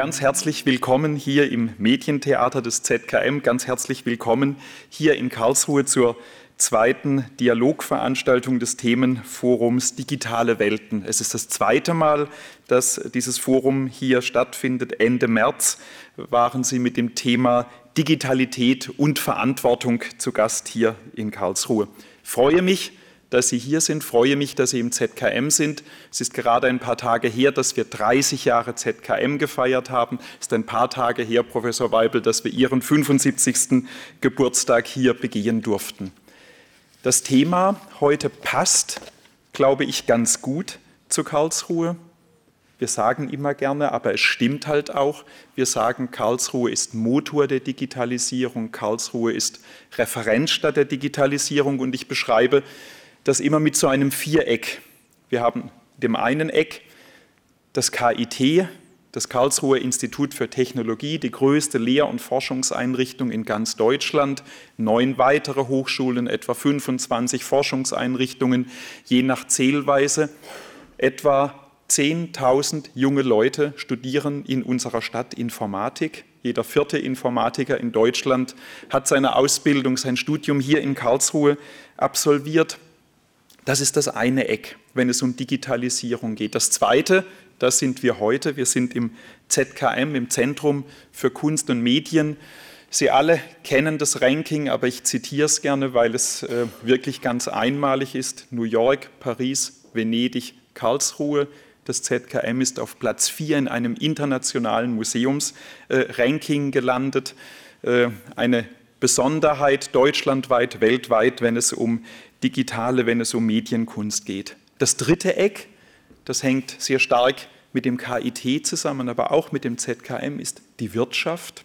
Ganz herzlich willkommen hier im Medientheater des ZKM, ganz herzlich willkommen hier in Karlsruhe zur zweiten Dialogveranstaltung des Themenforums Digitale Welten. Es ist das zweite Mal, dass dieses Forum hier stattfindet. Ende März waren Sie mit dem Thema Digitalität und Verantwortung zu Gast hier in Karlsruhe. Ich freue mich, dass Sie hier sind, freue mich, dass Sie im ZKM sind. Es ist gerade ein paar Tage her, dass wir 30 Jahre ZKM gefeiert haben. Es ist ein paar Tage her, Professor Weibel, dass wir Ihren 75. Geburtstag hier begehen durften. Das Thema heute passt, glaube ich, ganz gut zu Karlsruhe. Wir sagen immer gerne, aber es stimmt halt auch, wir sagen, Karlsruhe ist Motor der Digitalisierung, Karlsruhe ist Referenzstadt der Digitalisierung und ich beschreibe das immer mit so einem Viereck. Wir haben dem einen Eck das KIT, das Karlsruher Institut für Technologie, die größte Lehr- und Forschungseinrichtung in ganz Deutschland, neun weitere Hochschulen, etwa 25 Forschungseinrichtungen, je nach Zählweise. Etwa 10.000 junge Leute studieren in unserer Stadt Informatik. Jeder vierte Informatiker in Deutschland hat seine Ausbildung, sein Studium hier in Karlsruhe absolviert. Das ist das eine Eck, wenn es um Digitalisierung geht. Das zweite das sind wir heute. Wir sind im ZKM, im Zentrum für Kunst und Medien. Sie alle kennen das Ranking, aber ich zitiere es gerne, weil es äh, wirklich ganz einmalig ist. New York, Paris, Venedig, Karlsruhe. Das ZKM ist auf Platz 4 in einem internationalen Museumsranking äh, gelandet. Äh, eine Besonderheit deutschlandweit, weltweit, wenn es um digitale, wenn es um Medienkunst geht. Das dritte Eck das hängt sehr stark mit dem KIT zusammen, aber auch mit dem ZKM, ist die Wirtschaft.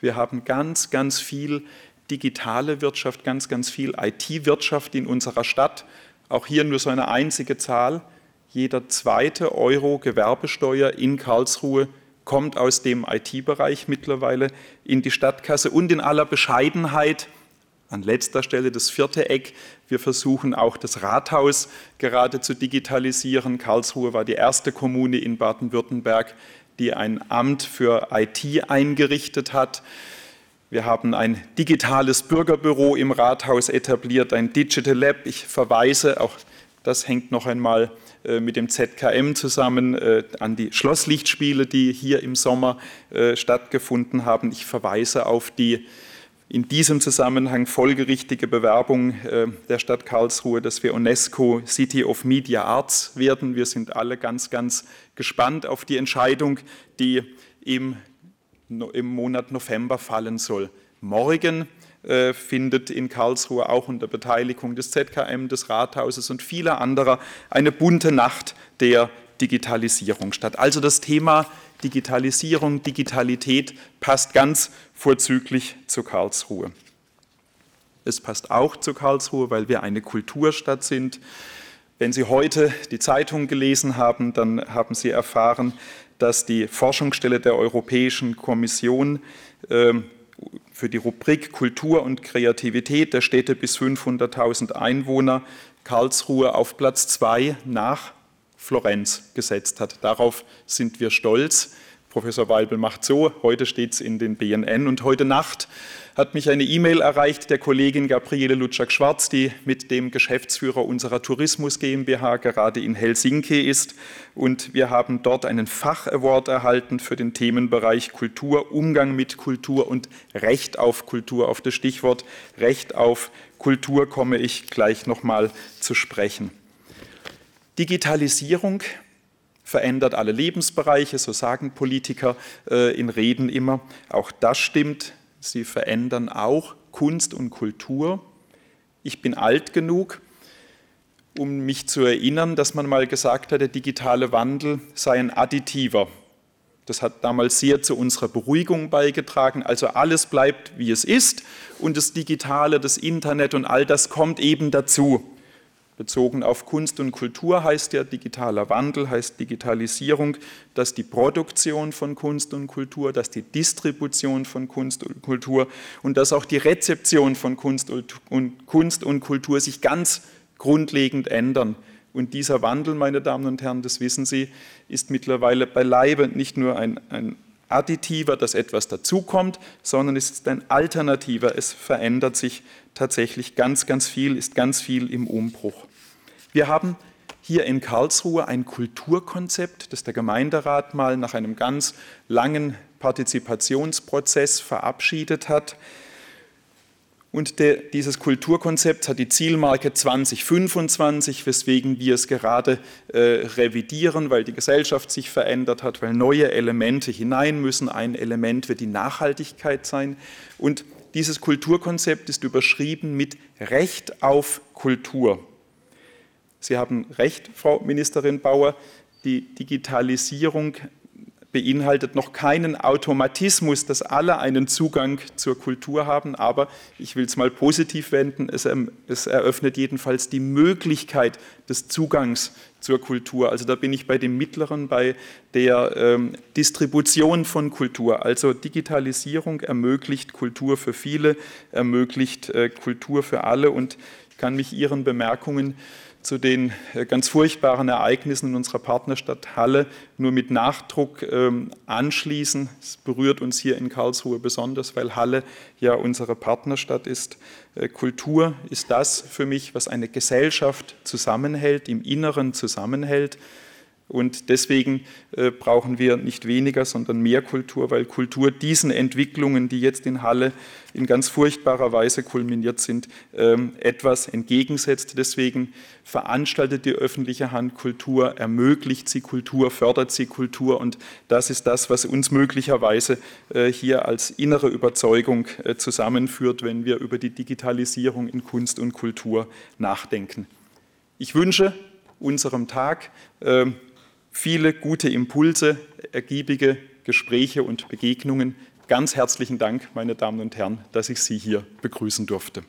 Wir haben ganz, ganz viel digitale Wirtschaft, ganz, ganz viel IT-Wirtschaft in unserer Stadt. Auch hier nur so eine einzige Zahl. Jeder zweite Euro Gewerbesteuer in Karlsruhe kommt aus dem IT-Bereich mittlerweile in die Stadtkasse. Und in aller Bescheidenheit an letzter Stelle das vierte Eck. Wir versuchen auch das Rathaus gerade zu digitalisieren. Karlsruhe war die erste Kommune in Baden-Württemberg, die ein Amt für IT eingerichtet hat. Wir haben ein digitales Bürgerbüro im Rathaus etabliert, ein Digital Lab. Ich verweise, auch das hängt noch einmal äh, mit dem ZKM zusammen äh, an die Schlosslichtspiele, die hier im Sommer äh, stattgefunden haben. Ich verweise auf die in diesem Zusammenhang folgerichtige Bewerbung der Stadt Karlsruhe, dass wir UNESCO City of Media Arts werden. Wir sind alle ganz, ganz gespannt auf die Entscheidung, die im, im Monat November fallen soll. Morgen äh, findet in Karlsruhe auch unter Beteiligung des ZKM, des Rathauses und vieler anderer eine bunte Nacht der Digitalisierung statt. Also das Thema Digitalisierung, Digitalität passt ganz vorzüglich zu Karlsruhe. Es passt auch zu Karlsruhe, weil wir eine Kulturstadt sind. Wenn Sie heute die Zeitung gelesen haben, dann haben Sie erfahren, dass die Forschungsstelle der Europäischen Kommission ähm, für die Rubrik Kultur und Kreativität der Städte bis 500.000 Einwohner Karlsruhe auf Platz zwei nach Florenz gesetzt hat. Darauf sind wir stolz. Professor Weibel macht so, heute steht es in den BNN und heute Nacht hat mich eine E-Mail erreicht der Kollegin Gabriele Lutschak-Schwarz, die mit dem Geschäftsführer unserer Tourismus GmbH gerade in Helsinki ist. Und wir haben dort einen Fach-Award erhalten für den Themenbereich Kultur, Umgang mit Kultur und Recht auf Kultur. Auf das Stichwort Recht auf Kultur komme ich gleich nochmal zu sprechen. Digitalisierung verändert alle Lebensbereiche, so sagen Politiker äh, in Reden immer. Auch das stimmt. Sie verändern auch Kunst und Kultur. Ich bin alt genug, um mich zu erinnern, dass man mal gesagt hat, der digitale Wandel sei ein additiver. Das hat damals sehr zu unserer Beruhigung beigetragen. Also alles bleibt, wie es ist und das Digitale, das Internet und all das kommt eben dazu. Bezogen auf Kunst und Kultur heißt ja digitaler Wandel, heißt Digitalisierung, dass die Produktion von Kunst und Kultur, dass die Distribution von Kunst und Kultur und dass auch die Rezeption von Kunst und, Kunst und Kultur sich ganz grundlegend ändern. Und dieser Wandel, meine Damen und Herren, das wissen Sie, ist mittlerweile beileibe nicht nur ein, ein additiver, dass etwas dazukommt, sondern es ist ein alternativer. Es verändert sich tatsächlich ganz, ganz viel, ist ganz viel im Umbruch. Wir haben hier in Karlsruhe ein Kulturkonzept, das der Gemeinderat mal nach einem ganz langen Partizipationsprozess verabschiedet hat. Und der, dieses Kulturkonzept hat die Zielmarke 2025, weswegen wir es gerade äh, revidieren, weil die Gesellschaft sich verändert hat, weil neue Elemente hinein müssen. Ein Element wird die Nachhaltigkeit sein. Und dieses Kulturkonzept ist überschrieben mit Recht auf Kultur. Sie haben recht, Frau Ministerin Bauer, die Digitalisierung beinhaltet noch keinen Automatismus, dass alle einen Zugang zur Kultur haben, aber ich will es mal positiv wenden, es, ähm, es, eröffnet jedenfalls die Möglichkeit des Zugangs zur Kultur. Also da bin ich bei dem Mittleren, bei der ähm, Distribution von Kultur. Also Digitalisierung ermöglicht Kultur für viele, ermöglicht äh, Kultur für alle und ich kann mich Ihren Bemerkungen zu den äh, ganz furchtbaren Ereignissen in unserer Partnerstadt Halle nur mit Nachdruck ähm, anschließen. Es berührt uns hier in Karlsruhe besonders, weil Halle ja unsere Partnerstadt ist. Äh, Kultur ist das für mich, was eine Gesellschaft zusammenhält, im Inneren zusammenhält. Und deswegen äh, brauchen wir nicht weniger, sondern mehr Kultur, weil Kultur diesen Entwicklungen, die jetzt in Halle in ganz furchtbarer Weise kulminiert sind, ähm, etwas entgegensetzt. Deswegen veranstaltet die öffentliche Hand Kultur, ermöglicht sie Kultur, fördert sie Kultur. Und das ist das, was uns möglicherweise äh, hier als innere Überzeugung äh, zusammenführt, wenn wir über die Digitalisierung in Kunst und Kultur nachdenken. Ich wünsche unserem Tag ähm, viele gute Impulse, ergiebige Gespräche und Begegnungen. Ganz herzlichen Dank, meine Damen und Herren, dass ich Sie hier begrüßen durfte.